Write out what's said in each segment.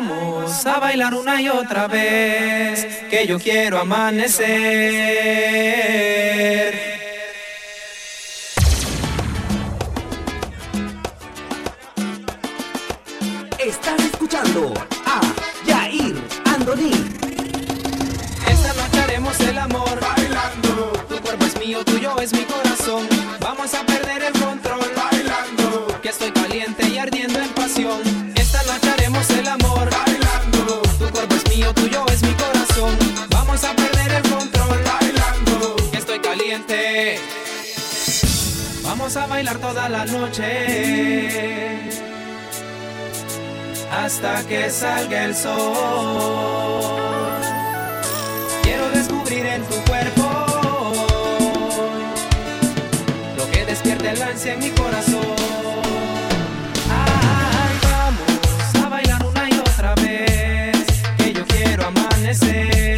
vamos a bailar una y otra vez, que yo quiero amanecer. Estás escuchando a Yair Andoni. Esta noche haremos el amor bailando. Tu cuerpo es mío, tuyo es mi corazón. Vamos a perder el control bailando. Que estoy caliente y ardiendo en pasión. Esta noche haremos el amor Vamos a perder el control bailando. Estoy caliente. Vamos a bailar toda la noche hasta que salga el sol. Quiero descubrir en tu cuerpo lo que despierte el ansia en mi corazón. Ay, vamos a bailar una y otra vez, que yo quiero amanecer.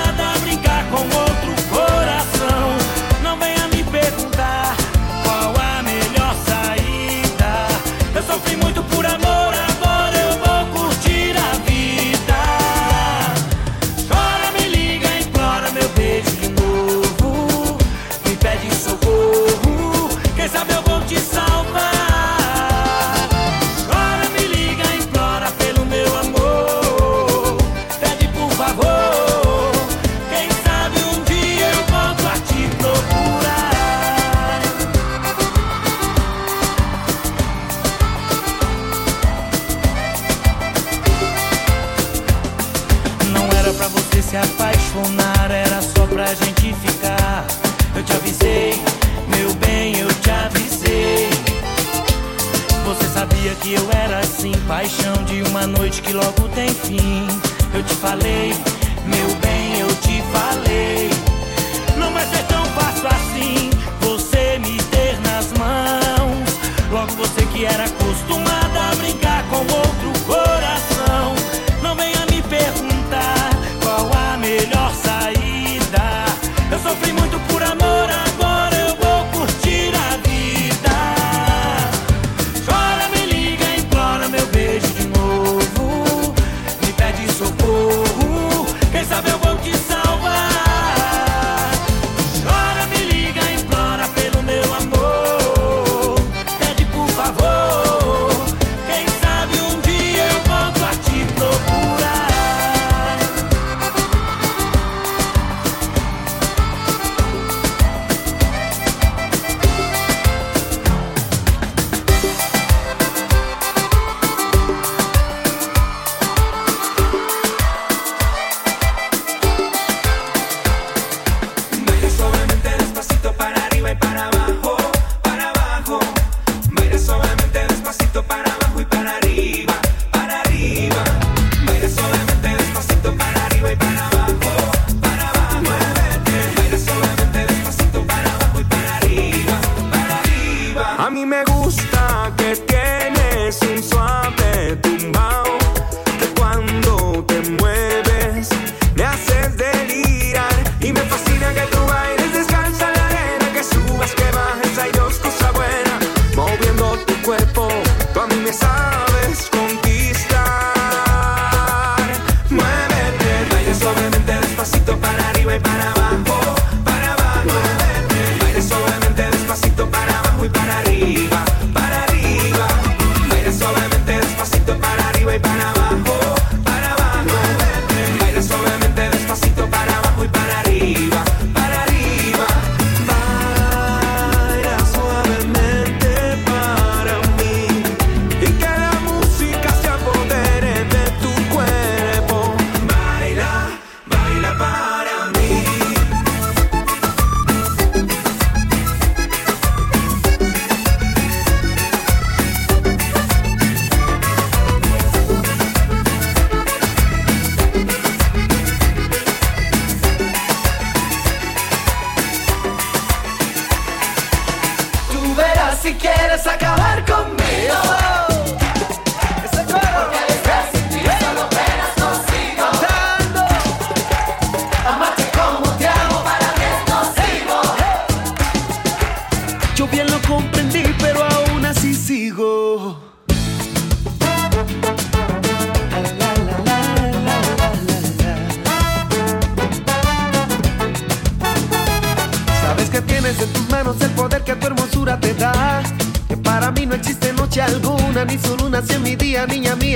era pra você se apaixonar, era só pra gente ficar. Eu te avisei, meu bem, eu te avisei. Você sabia que eu era assim, paixão de uma noite que logo tem fim. Eu te falei, meu bem, eu te falei.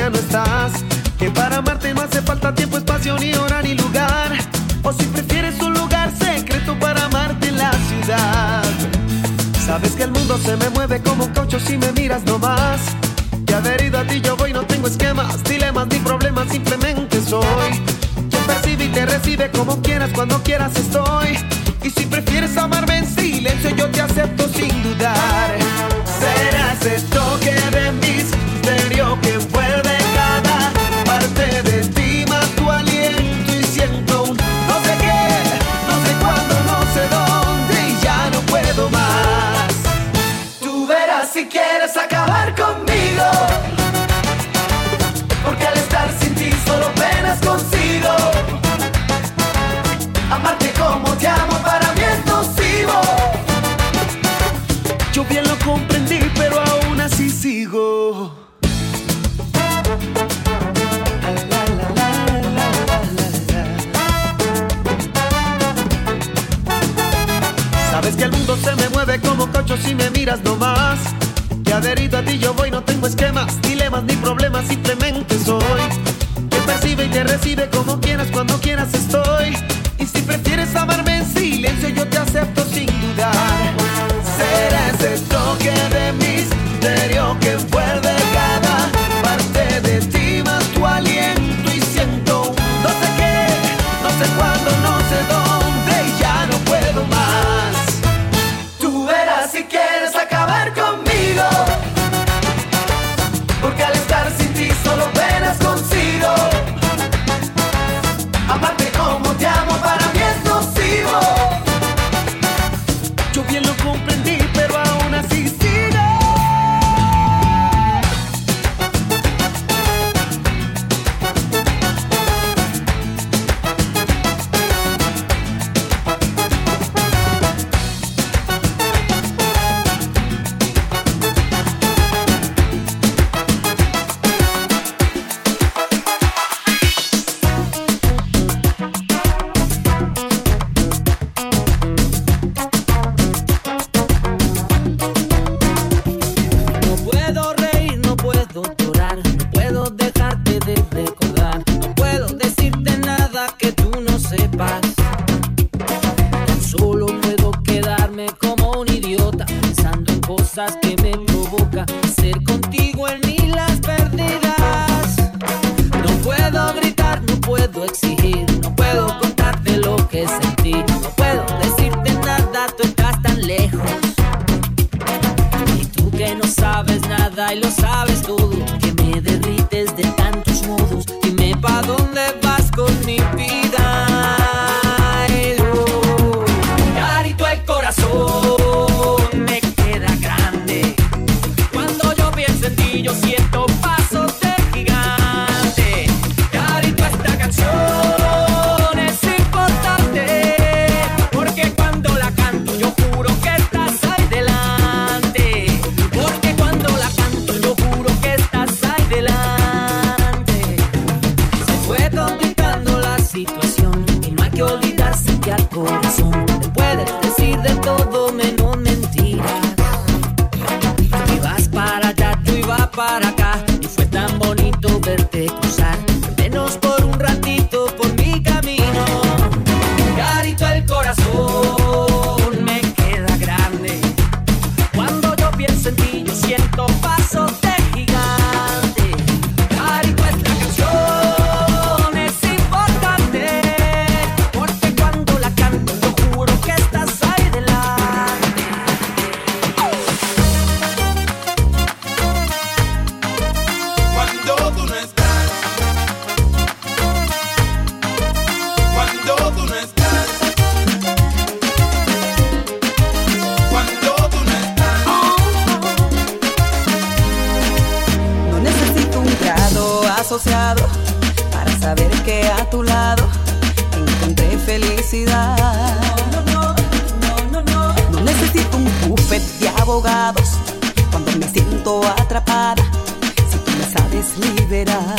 no estás. Que para amarte no hace falta tiempo, espacio, ni hora, ni lugar. O si prefieres un lugar secreto para amarte en la ciudad. Sabes que el mundo se me mueve como un caucho si me miras nomás. Que adherido a ti yo voy, no tengo esquemas, dilemas ni problemas, simplemente soy. Quien percibe y te recibe como quieras, cuando quieras estoy. Y si prefieres amarme en silencio, yo te acepto sin dudar. Serás el toque de misterio que vuelve. você passa. para saber que a tu lado encontré felicidad. No, necesito un bufete de abogados cuando me siento atrapada. Si tú me sabes liberar.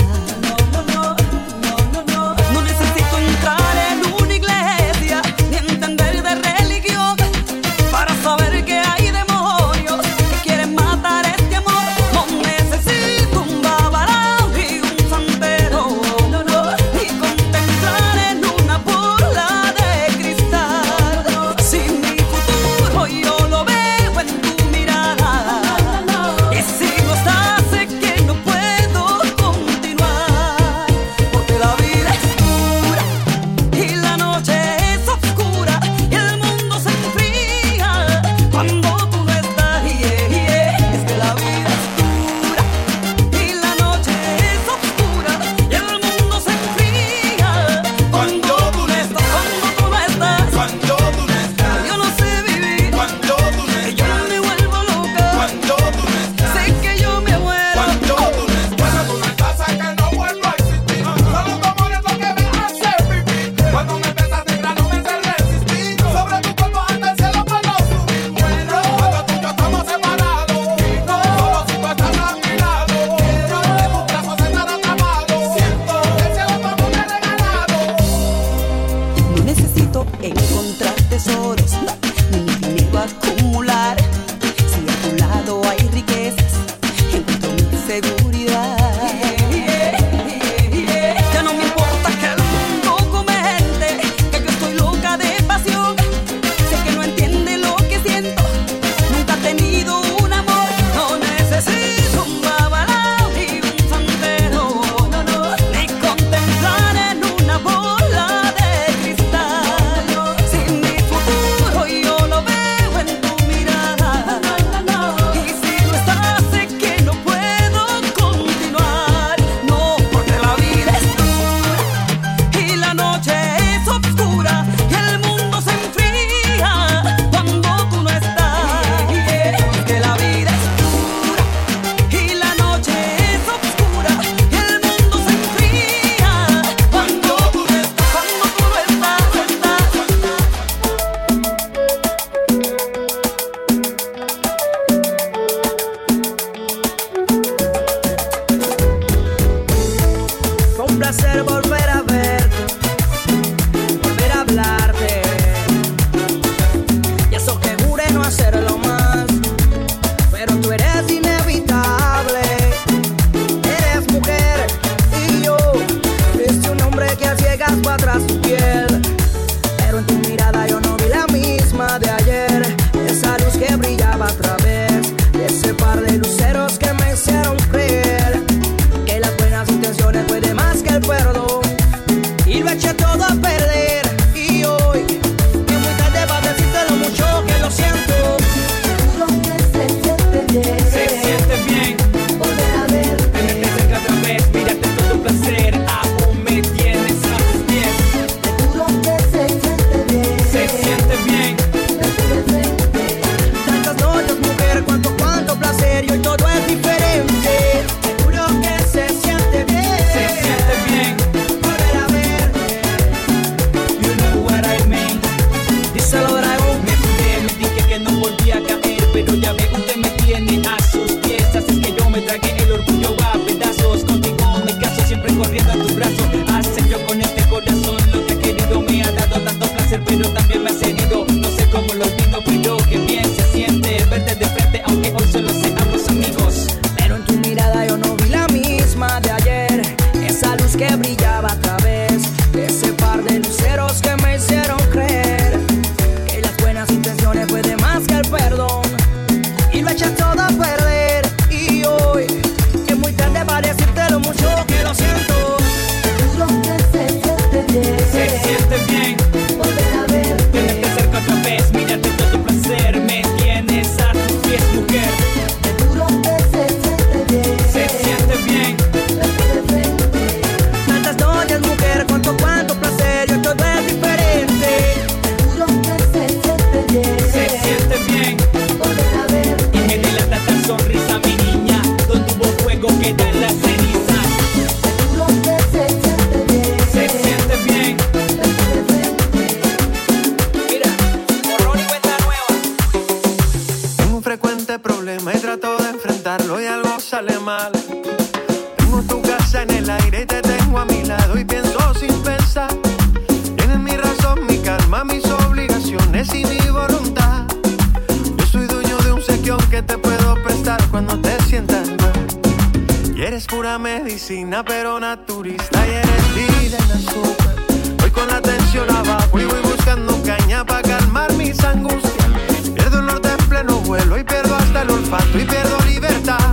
medicina, pero naturista y eres vida en la super. Voy con la tensión abajo y voy buscando caña para calmar mis angustias. Pierdo el norte en pleno vuelo y pierdo hasta el olfato y pierdo libertad.